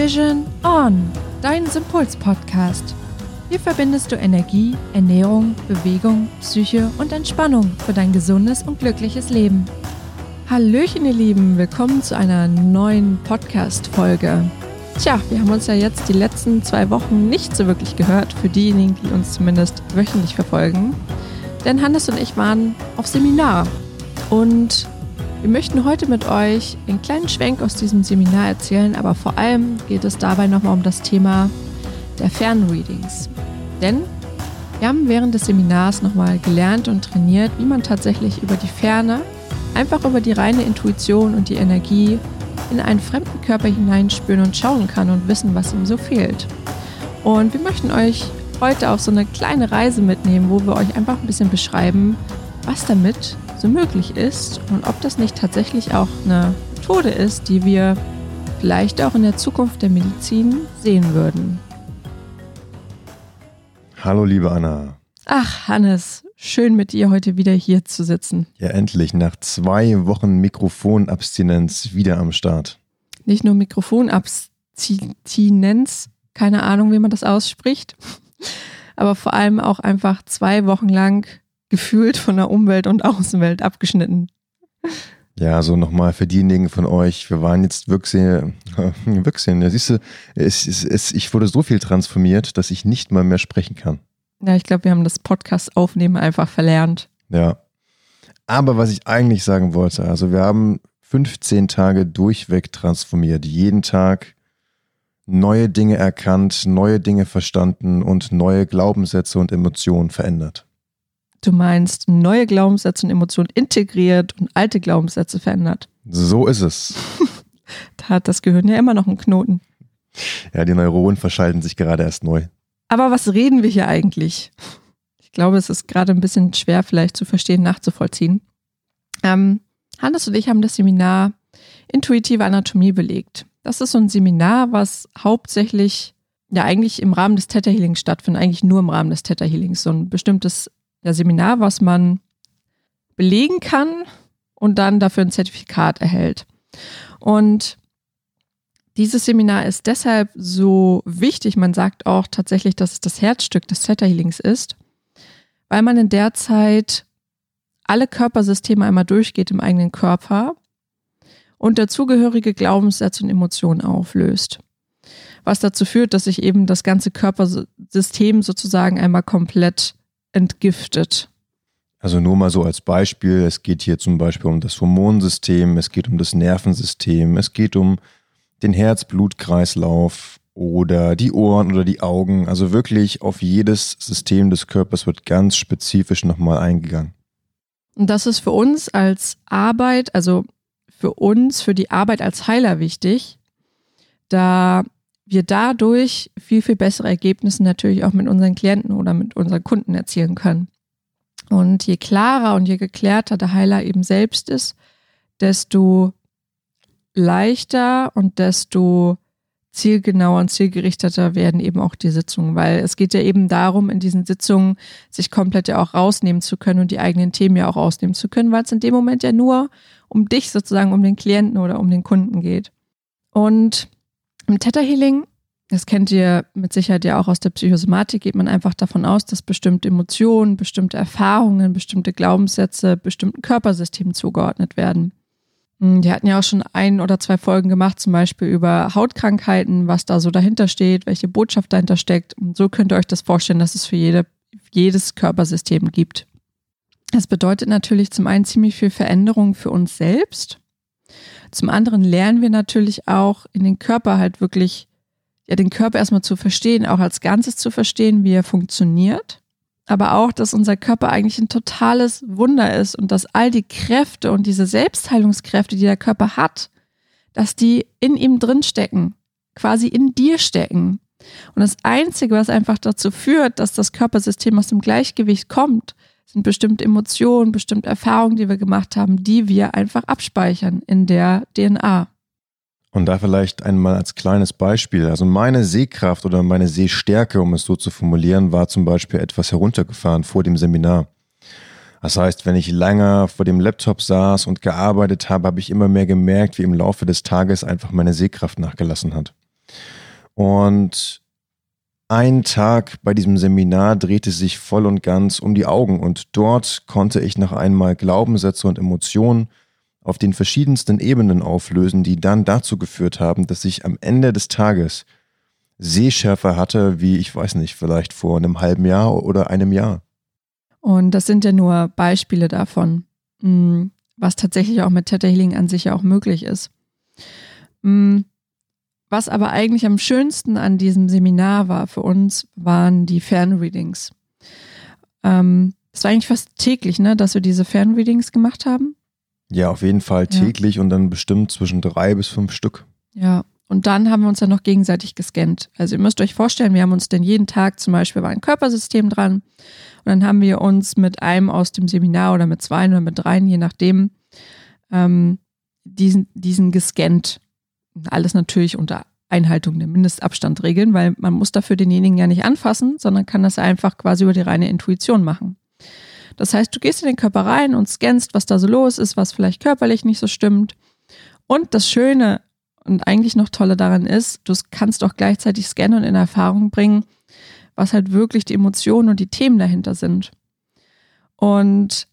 Vision On, dein Sympuls-Podcast. Hier verbindest du Energie, Ernährung, Bewegung, Psyche und Entspannung für dein gesundes und glückliches Leben. Hallöchen, ihr Lieben, willkommen zu einer neuen Podcast-Folge. Tja, wir haben uns ja jetzt die letzten zwei Wochen nicht so wirklich gehört, für diejenigen, die uns zumindest wöchentlich verfolgen. Denn Hannes und ich waren auf Seminar und wir möchten heute mit euch einen kleinen Schwenk aus diesem Seminar erzählen, aber vor allem geht es dabei nochmal um das Thema der Fernreadings. Denn wir haben während des Seminars nochmal gelernt und trainiert, wie man tatsächlich über die Ferne, einfach über die reine Intuition und die Energie in einen fremden Körper hineinspüren und schauen kann und wissen, was ihm so fehlt. Und wir möchten euch heute auf so eine kleine Reise mitnehmen, wo wir euch einfach ein bisschen beschreiben, was damit so möglich ist und ob das nicht tatsächlich auch eine Methode ist, die wir vielleicht auch in der Zukunft der Medizin sehen würden. Hallo, liebe Anna. Ach, Hannes, schön mit dir heute wieder hier zu sitzen. Ja, endlich, nach zwei Wochen Mikrofonabstinenz wieder am Start. Nicht nur Mikrofonabstinenz, keine Ahnung, wie man das ausspricht, aber vor allem auch einfach zwei Wochen lang gefühlt von der Umwelt und Außenwelt abgeschnitten. Ja, so nochmal für diejenigen von euch, wir waren jetzt Wirksehen, Wirksehen, ja, siehst du, es, es, es, ich wurde so viel transformiert, dass ich nicht mal mehr sprechen kann. Ja, ich glaube, wir haben das Podcast-Aufnehmen einfach verlernt. Ja. Aber was ich eigentlich sagen wollte, also wir haben 15 Tage durchweg transformiert, jeden Tag neue Dinge erkannt, neue Dinge verstanden und neue Glaubenssätze und Emotionen verändert. Du meinst neue Glaubenssätze und Emotionen integriert und alte Glaubenssätze verändert. So ist es. da hat das Gehirn ja immer noch einen Knoten. Ja, die Neuronen verschalten sich gerade erst neu. Aber was reden wir hier eigentlich? Ich glaube, es ist gerade ein bisschen schwer vielleicht zu verstehen, nachzuvollziehen. Ähm, Hannes und ich haben das Seminar Intuitive Anatomie belegt. Das ist so ein Seminar, was hauptsächlich ja eigentlich im Rahmen des Theta Healings stattfindet, eigentlich nur im Rahmen des Theta Healings. So ein bestimmtes ja, Seminar, was man belegen kann und dann dafür ein Zertifikat erhält. Und dieses Seminar ist deshalb so wichtig, man sagt auch tatsächlich, dass es das Herzstück des Theta Healings ist, weil man in der Zeit alle Körpersysteme einmal durchgeht im eigenen Körper und dazugehörige Glaubenssätze und Emotionen auflöst. Was dazu führt, dass sich eben das ganze Körpersystem sozusagen einmal komplett entgiftet. Also nur mal so als Beispiel, es geht hier zum Beispiel um das Hormonsystem, es geht um das Nervensystem, es geht um den Herz-Blut-Kreislauf oder die Ohren oder die Augen. Also wirklich auf jedes System des Körpers wird ganz spezifisch nochmal eingegangen. Und das ist für uns als Arbeit, also für uns, für die Arbeit als Heiler wichtig, da wir dadurch viel, viel bessere Ergebnisse natürlich auch mit unseren Klienten oder mit unseren Kunden erzielen können. Und je klarer und je geklärter der Heiler eben selbst ist, desto leichter und desto zielgenauer und zielgerichteter werden eben auch die Sitzungen, weil es geht ja eben darum, in diesen Sitzungen sich komplett ja auch rausnehmen zu können und die eigenen Themen ja auch rausnehmen zu können, weil es in dem Moment ja nur um dich sozusagen, um den Klienten oder um den Kunden geht. Und im Theta Healing, das kennt ihr mit Sicherheit ja auch aus der Psychosomatik, geht man einfach davon aus, dass bestimmte Emotionen, bestimmte Erfahrungen, bestimmte Glaubenssätze bestimmten Körpersystemen zugeordnet werden. Hm, die hatten ja auch schon ein oder zwei Folgen gemacht, zum Beispiel über Hautkrankheiten, was da so dahinter steht, welche Botschaft dahinter steckt. Und so könnt ihr euch das vorstellen, dass es für jede, jedes Körpersystem gibt. Das bedeutet natürlich zum einen ziemlich viel Veränderung für uns selbst, zum anderen lernen wir natürlich auch in den Körper halt wirklich, ja, den Körper erstmal zu verstehen, auch als Ganzes zu verstehen, wie er funktioniert. Aber auch, dass unser Körper eigentlich ein totales Wunder ist und dass all die Kräfte und diese Selbstheilungskräfte, die der Körper hat, dass die in ihm drin stecken, quasi in dir stecken. Und das Einzige, was einfach dazu führt, dass das Körpersystem aus dem Gleichgewicht kommt, sind bestimmte Emotionen, bestimmte Erfahrungen, die wir gemacht haben, die wir einfach abspeichern in der DNA. Und da vielleicht einmal als kleines Beispiel. Also meine Sehkraft oder meine Sehstärke, um es so zu formulieren, war zum Beispiel etwas heruntergefahren vor dem Seminar. Das heißt, wenn ich länger vor dem Laptop saß und gearbeitet habe, habe ich immer mehr gemerkt, wie im Laufe des Tages einfach meine Sehkraft nachgelassen hat. Und ein Tag bei diesem Seminar drehte sich voll und ganz um die Augen und dort konnte ich noch einmal Glaubenssätze und Emotionen auf den verschiedensten Ebenen auflösen, die dann dazu geführt haben, dass ich am Ende des Tages Sehschärfe hatte, wie ich weiß nicht, vielleicht vor einem halben Jahr oder einem Jahr. Und das sind ja nur Beispiele davon, hm, was tatsächlich auch mit Theta Healing an sich ja auch möglich ist. Was aber eigentlich am schönsten an diesem Seminar war für uns, waren die Fernreadings. Ähm, es war eigentlich fast täglich, ne, dass wir diese Fernreadings gemacht haben. Ja, auf jeden Fall täglich ja. und dann bestimmt zwischen drei bis fünf Stück. Ja, und dann haben wir uns ja noch gegenseitig gescannt. Also ihr müsst euch vorstellen, wir haben uns denn jeden Tag zum Beispiel war ein Körpersystem dran und dann haben wir uns mit einem aus dem Seminar oder mit zwei oder mit dreien, je nachdem, ähm, diesen, diesen gescannt. Alles natürlich unter Einhaltung der Mindestabstandregeln, weil man muss dafür denjenigen ja nicht anfassen, sondern kann das einfach quasi über die reine Intuition machen. Das heißt, du gehst in den Körper rein und scannst, was da so los ist, was vielleicht körperlich nicht so stimmt. Und das Schöne und eigentlich noch Tolle daran ist, du kannst auch gleichzeitig scannen und in Erfahrung bringen, was halt wirklich die Emotionen und die Themen dahinter sind. Und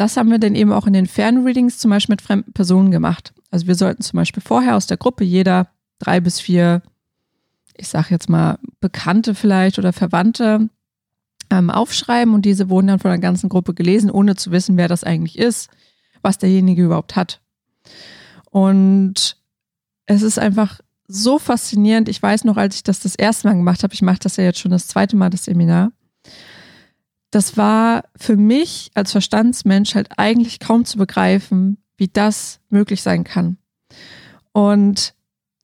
das haben wir dann eben auch in den Fernreadings zum Beispiel mit fremden Personen gemacht. Also wir sollten zum Beispiel vorher aus der Gruppe jeder drei bis vier, ich sage jetzt mal, Bekannte vielleicht oder Verwandte ähm, aufschreiben und diese wurden dann von der ganzen Gruppe gelesen, ohne zu wissen, wer das eigentlich ist, was derjenige überhaupt hat. Und es ist einfach so faszinierend. Ich weiß noch, als ich das das erste Mal gemacht habe, ich mache das ja jetzt schon das zweite Mal, das Seminar. Das war für mich als Verstandsmensch halt eigentlich kaum zu begreifen, wie das möglich sein kann. Und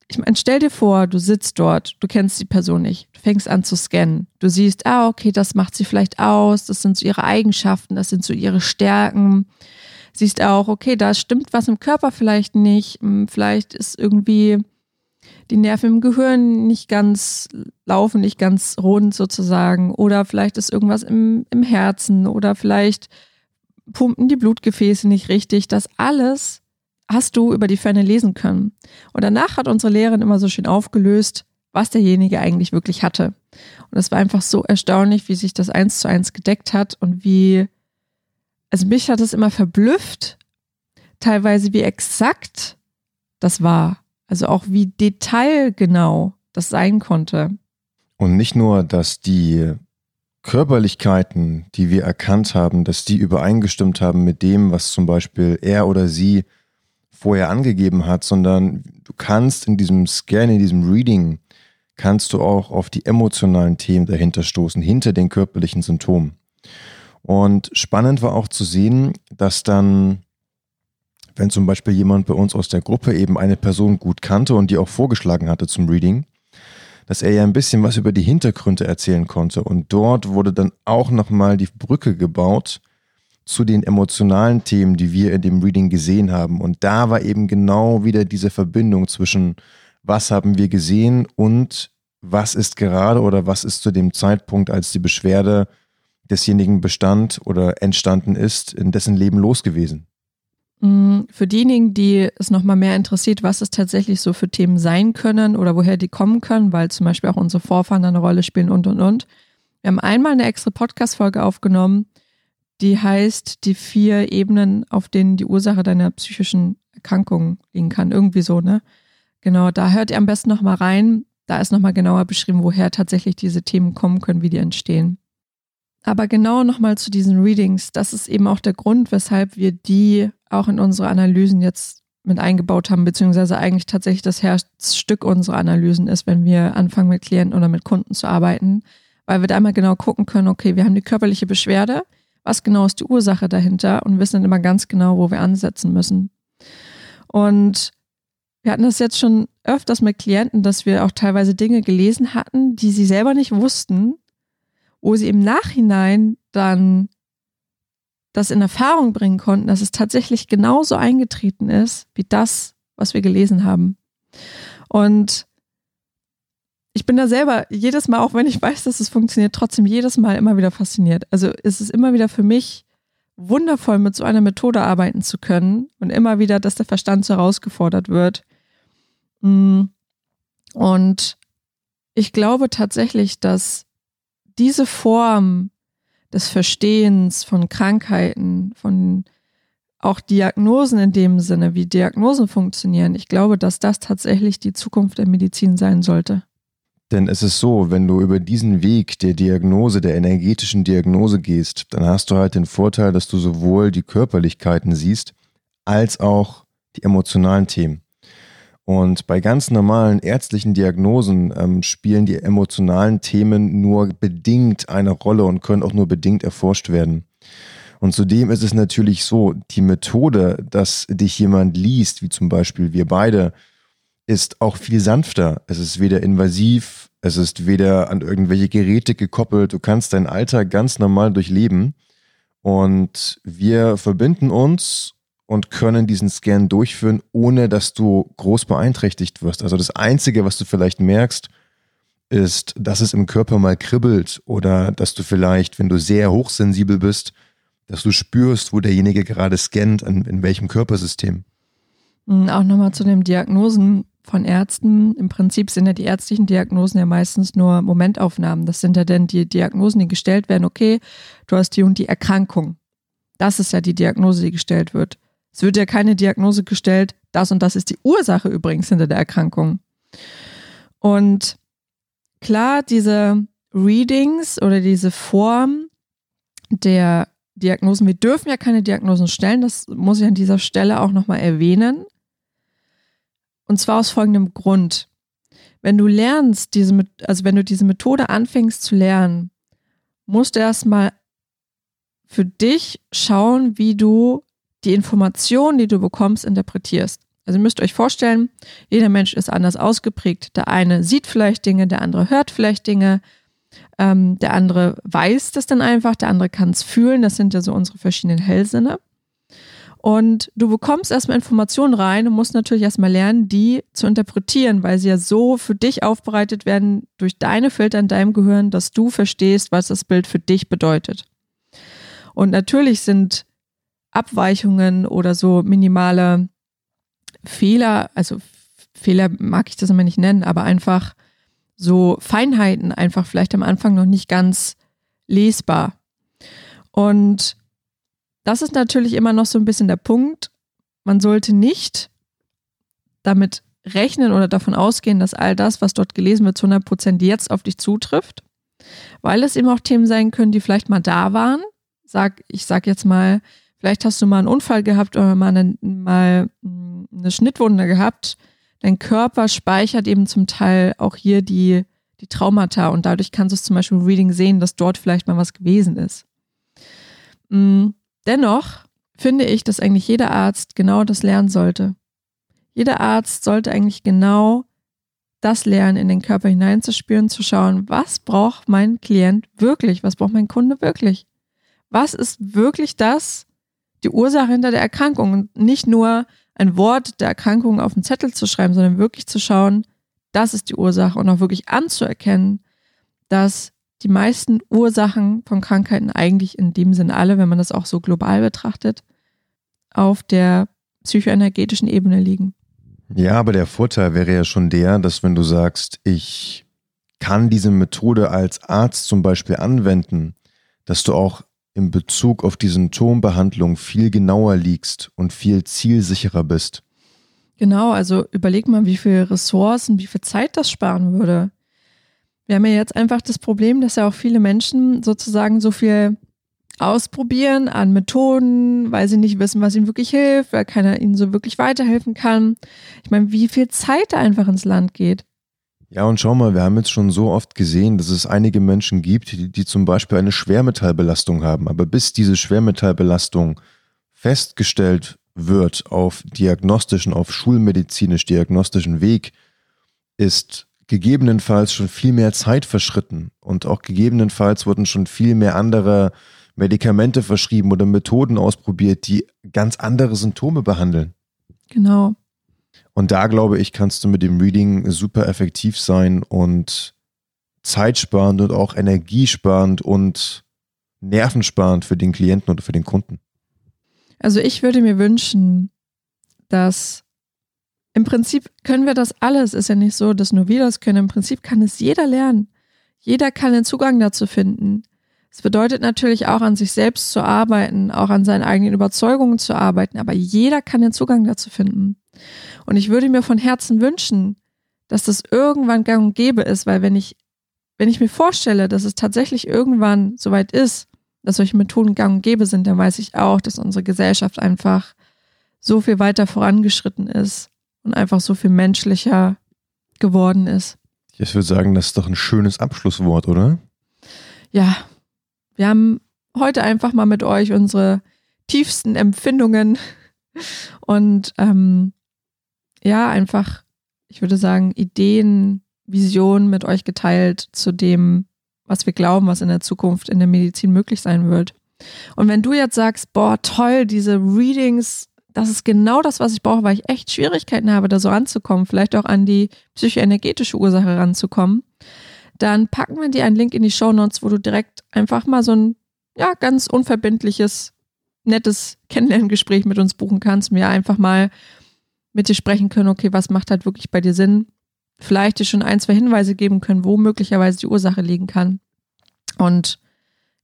ich meine, stell dir vor, du sitzt dort, du kennst die Person nicht, du fängst an zu scannen. Du siehst, ah, okay, das macht sie vielleicht aus, das sind so ihre Eigenschaften, das sind so ihre Stärken. Siehst auch, okay, da stimmt was im Körper vielleicht nicht, hm, vielleicht ist irgendwie die Nerven im Gehirn nicht ganz laufen, nicht ganz rund sozusagen, oder vielleicht ist irgendwas im, im Herzen, oder vielleicht pumpen die Blutgefäße nicht richtig. Das alles hast du über die Ferne lesen können. Und danach hat unsere Lehrerin immer so schön aufgelöst, was derjenige eigentlich wirklich hatte. Und es war einfach so erstaunlich, wie sich das eins zu eins gedeckt hat und wie, also mich hat es immer verblüfft, teilweise wie exakt das war. Also auch wie detailgenau das sein konnte. Und nicht nur, dass die Körperlichkeiten, die wir erkannt haben, dass die übereingestimmt haben mit dem, was zum Beispiel er oder sie vorher angegeben hat, sondern du kannst in diesem Scan, in diesem Reading, kannst du auch auf die emotionalen Themen dahinter stoßen, hinter den körperlichen Symptomen. Und spannend war auch zu sehen, dass dann, wenn zum Beispiel jemand bei uns aus der Gruppe eben eine Person gut kannte und die auch vorgeschlagen hatte zum Reading, dass er ja ein bisschen was über die Hintergründe erzählen konnte. Und dort wurde dann auch nochmal die Brücke gebaut zu den emotionalen Themen, die wir in dem Reading gesehen haben. Und da war eben genau wieder diese Verbindung zwischen was haben wir gesehen und was ist gerade oder was ist zu dem Zeitpunkt, als die Beschwerde desjenigen bestand oder entstanden ist, in dessen Leben los gewesen. Mm, für diejenigen, die es nochmal mehr interessiert, was es tatsächlich so für Themen sein können oder woher die kommen können, weil zum Beispiel auch unsere Vorfahren eine Rolle spielen und und und. Wir haben einmal eine extra Podcast-Folge aufgenommen, die heißt die vier Ebenen, auf denen die Ursache deiner psychischen Erkrankung liegen kann. Irgendwie so, ne? Genau, da hört ihr am besten nochmal rein. Da ist nochmal genauer beschrieben, woher tatsächlich diese Themen kommen können, wie die entstehen. Aber genau nochmal zu diesen Readings. Das ist eben auch der Grund, weshalb wir die auch in unsere Analysen jetzt mit eingebaut haben, beziehungsweise eigentlich tatsächlich das Herzstück unserer Analysen ist, wenn wir anfangen mit Klienten oder mit Kunden zu arbeiten, weil wir da einmal genau gucken können, okay, wir haben die körperliche Beschwerde, was genau ist die Ursache dahinter und wissen dann immer ganz genau, wo wir ansetzen müssen. Und wir hatten das jetzt schon öfters mit Klienten, dass wir auch teilweise Dinge gelesen hatten, die sie selber nicht wussten, wo sie im Nachhinein dann das in Erfahrung bringen konnten, dass es tatsächlich genauso eingetreten ist, wie das, was wir gelesen haben. Und ich bin da selber jedes Mal, auch wenn ich weiß, dass es funktioniert, trotzdem jedes Mal immer wieder fasziniert. Also es ist immer wieder für mich wundervoll, mit so einer Methode arbeiten zu können und immer wieder, dass der Verstand so herausgefordert wird. Mm. Und ich glaube tatsächlich, dass diese Form des Verstehens von Krankheiten, von auch Diagnosen in dem Sinne, wie Diagnosen funktionieren, ich glaube, dass das tatsächlich die Zukunft der Medizin sein sollte. Denn es ist so, wenn du über diesen Weg der Diagnose, der energetischen Diagnose gehst, dann hast du halt den Vorteil, dass du sowohl die Körperlichkeiten siehst, als auch die emotionalen Themen. Und bei ganz normalen ärztlichen Diagnosen ähm, spielen die emotionalen Themen nur bedingt eine Rolle und können auch nur bedingt erforscht werden. Und zudem ist es natürlich so, die Methode, dass dich jemand liest, wie zum Beispiel wir beide, ist auch viel sanfter. Es ist weder invasiv, es ist weder an irgendwelche Geräte gekoppelt. Du kannst deinen Alltag ganz normal durchleben. Und wir verbinden uns und können diesen Scan durchführen, ohne dass du groß beeinträchtigt wirst. Also das Einzige, was du vielleicht merkst, ist, dass es im Körper mal kribbelt oder dass du vielleicht, wenn du sehr hochsensibel bist, dass du spürst, wo derjenige gerade scannt, an, in welchem Körpersystem. Hm, auch nochmal zu den Diagnosen von Ärzten. Im Prinzip sind ja die ärztlichen Diagnosen ja meistens nur Momentaufnahmen. Das sind ja dann die Diagnosen, die gestellt werden. Okay, du hast die und die Erkrankung. Das ist ja die Diagnose, die gestellt wird. Es wird ja keine Diagnose gestellt, das und das ist die Ursache übrigens hinter der Erkrankung. Und klar, diese Readings oder diese Form der Diagnosen, wir dürfen ja keine Diagnosen stellen, das muss ich an dieser Stelle auch nochmal erwähnen. Und zwar aus folgendem Grund. Wenn du lernst, diese, also wenn du diese Methode anfängst zu lernen, musst du erstmal für dich schauen, wie du die Informationen, die du bekommst, interpretierst. Also ihr müsst euch vorstellen, jeder Mensch ist anders ausgeprägt. Der eine sieht vielleicht Dinge, der andere hört vielleicht Dinge, ähm, der andere weiß das dann einfach, der andere kann es fühlen. Das sind ja so unsere verschiedenen Hellsinne. Und du bekommst erstmal Informationen rein und musst natürlich erstmal lernen, die zu interpretieren, weil sie ja so für dich aufbereitet werden durch deine Filter in deinem Gehirn, dass du verstehst, was das Bild für dich bedeutet. Und natürlich sind Abweichungen oder so minimale Fehler, also Fehler mag ich das immer nicht nennen, aber einfach so Feinheiten einfach vielleicht am Anfang noch nicht ganz lesbar. Und das ist natürlich immer noch so ein bisschen der Punkt. Man sollte nicht damit rechnen oder davon ausgehen, dass all das, was dort gelesen wird, zu 100 Prozent jetzt auf dich zutrifft, weil es eben auch Themen sein können, die vielleicht mal da waren. Sag, ich sag jetzt mal, Vielleicht hast du mal einen Unfall gehabt oder mal eine, mal eine Schnittwunde gehabt. Dein Körper speichert eben zum Teil auch hier die, die Traumata und dadurch kannst du es zum Beispiel im Reading sehen, dass dort vielleicht mal was gewesen ist. Mm, dennoch finde ich, dass eigentlich jeder Arzt genau das lernen sollte. Jeder Arzt sollte eigentlich genau das lernen, in den Körper hineinzuspüren, zu schauen, was braucht mein Klient wirklich, was braucht mein Kunde wirklich. Was ist wirklich das, die Ursache hinter der Erkrankung und nicht nur ein Wort der Erkrankung auf den Zettel zu schreiben, sondern wirklich zu schauen, das ist die Ursache und auch wirklich anzuerkennen, dass die meisten Ursachen von Krankheiten eigentlich in dem Sinne alle, wenn man das auch so global betrachtet, auf der psychoenergetischen Ebene liegen. Ja, aber der Vorteil wäre ja schon der, dass wenn du sagst, ich kann diese Methode als Arzt zum Beispiel anwenden, dass du auch in Bezug auf die Symptombehandlung viel genauer liegst und viel zielsicherer bist. Genau, also überleg mal, wie viel Ressourcen, wie viel Zeit das sparen würde. Wir haben ja jetzt einfach das Problem, dass ja auch viele Menschen sozusagen so viel ausprobieren an Methoden, weil sie nicht wissen, was ihnen wirklich hilft, weil keiner ihnen so wirklich weiterhelfen kann. Ich meine, wie viel Zeit da einfach ins Land geht. Ja, und schau mal, wir haben jetzt schon so oft gesehen, dass es einige Menschen gibt, die, die zum Beispiel eine Schwermetallbelastung haben. Aber bis diese Schwermetallbelastung festgestellt wird auf diagnostischen, auf schulmedizinisch-diagnostischen Weg, ist gegebenenfalls schon viel mehr Zeit verschritten und auch gegebenenfalls wurden schon viel mehr andere Medikamente verschrieben oder Methoden ausprobiert, die ganz andere Symptome behandeln. Genau. Und da glaube ich, kannst du mit dem Reading super effektiv sein und zeitsparend und auch energiesparend und nervensparend für den Klienten oder für den Kunden. Also ich würde mir wünschen, dass im Prinzip können wir das alles. Ist ja nicht so, dass nur wir das können. Im Prinzip kann es jeder lernen. Jeder kann den Zugang dazu finden. Es bedeutet natürlich auch an sich selbst zu arbeiten, auch an seinen eigenen Überzeugungen zu arbeiten, aber jeder kann den Zugang dazu finden. Und ich würde mir von Herzen wünschen, dass das irgendwann gang und gäbe ist, weil wenn ich, wenn ich mir vorstelle, dass es tatsächlich irgendwann soweit ist, dass solche Methoden gang und gäbe sind, dann weiß ich auch, dass unsere Gesellschaft einfach so viel weiter vorangeschritten ist und einfach so viel menschlicher geworden ist. Ich würde sagen, das ist doch ein schönes Abschlusswort, oder? Ja, wir haben heute einfach mal mit euch unsere tiefsten Empfindungen und ähm, ja, einfach, ich würde sagen, Ideen, Visionen mit euch geteilt zu dem, was wir glauben, was in der Zukunft in der Medizin möglich sein wird. Und wenn du jetzt sagst, boah, toll, diese Readings, das ist genau das, was ich brauche, weil ich echt Schwierigkeiten habe, da so ranzukommen, vielleicht auch an die psychoenergetische Ursache ranzukommen, dann packen wir dir einen Link in die Show Notes, wo du direkt einfach mal so ein ja, ganz unverbindliches, nettes Kennenlerngespräch mit uns buchen kannst, mir einfach mal mit dir sprechen können, okay, was macht halt wirklich bei dir Sinn? Vielleicht dir schon ein, zwei Hinweise geben können, wo möglicherweise die Ursache liegen kann. Und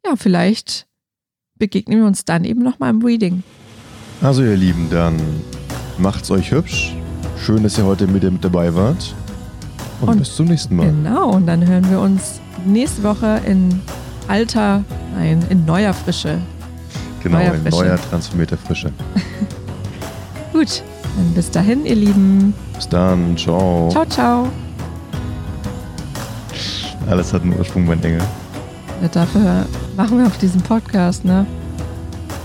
ja, vielleicht begegnen wir uns dann eben nochmal im Reading. Also ihr Lieben, dann macht's euch hübsch. Schön, dass ihr heute mit, mit dabei wart. Und, und bis zum nächsten Mal. Genau, und dann hören wir uns nächste Woche in alter, nein, in neuer Frische. Genau, neuer in Frische. neuer transformierter Frische. Gut, dann bis dahin, ihr Lieben. Bis dann, ciao. Ciao, ciao. Alles hat einen Ursprung, mein Engel. Ja, dafür machen wir auf diesem Podcast, ne?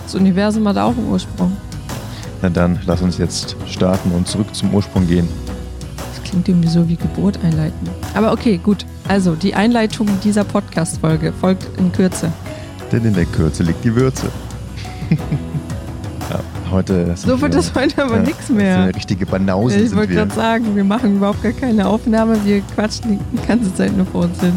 Das Universum hat auch einen Ursprung. Na dann, lass uns jetzt starten und zurück zum Ursprung gehen. Klingt irgendwie so wie Geburt einleiten. Aber okay, gut. Also, die Einleitung dieser Podcast-Folge folgt in Kürze. Denn in der Kürze liegt die Würze. heute. So wird das heute aber ja, nichts mehr. So eine richtige Banause. Ich wollte gerade sagen, wir machen überhaupt gar keine Aufnahme. Wir quatschen die ganze Zeit nur vor uns hin.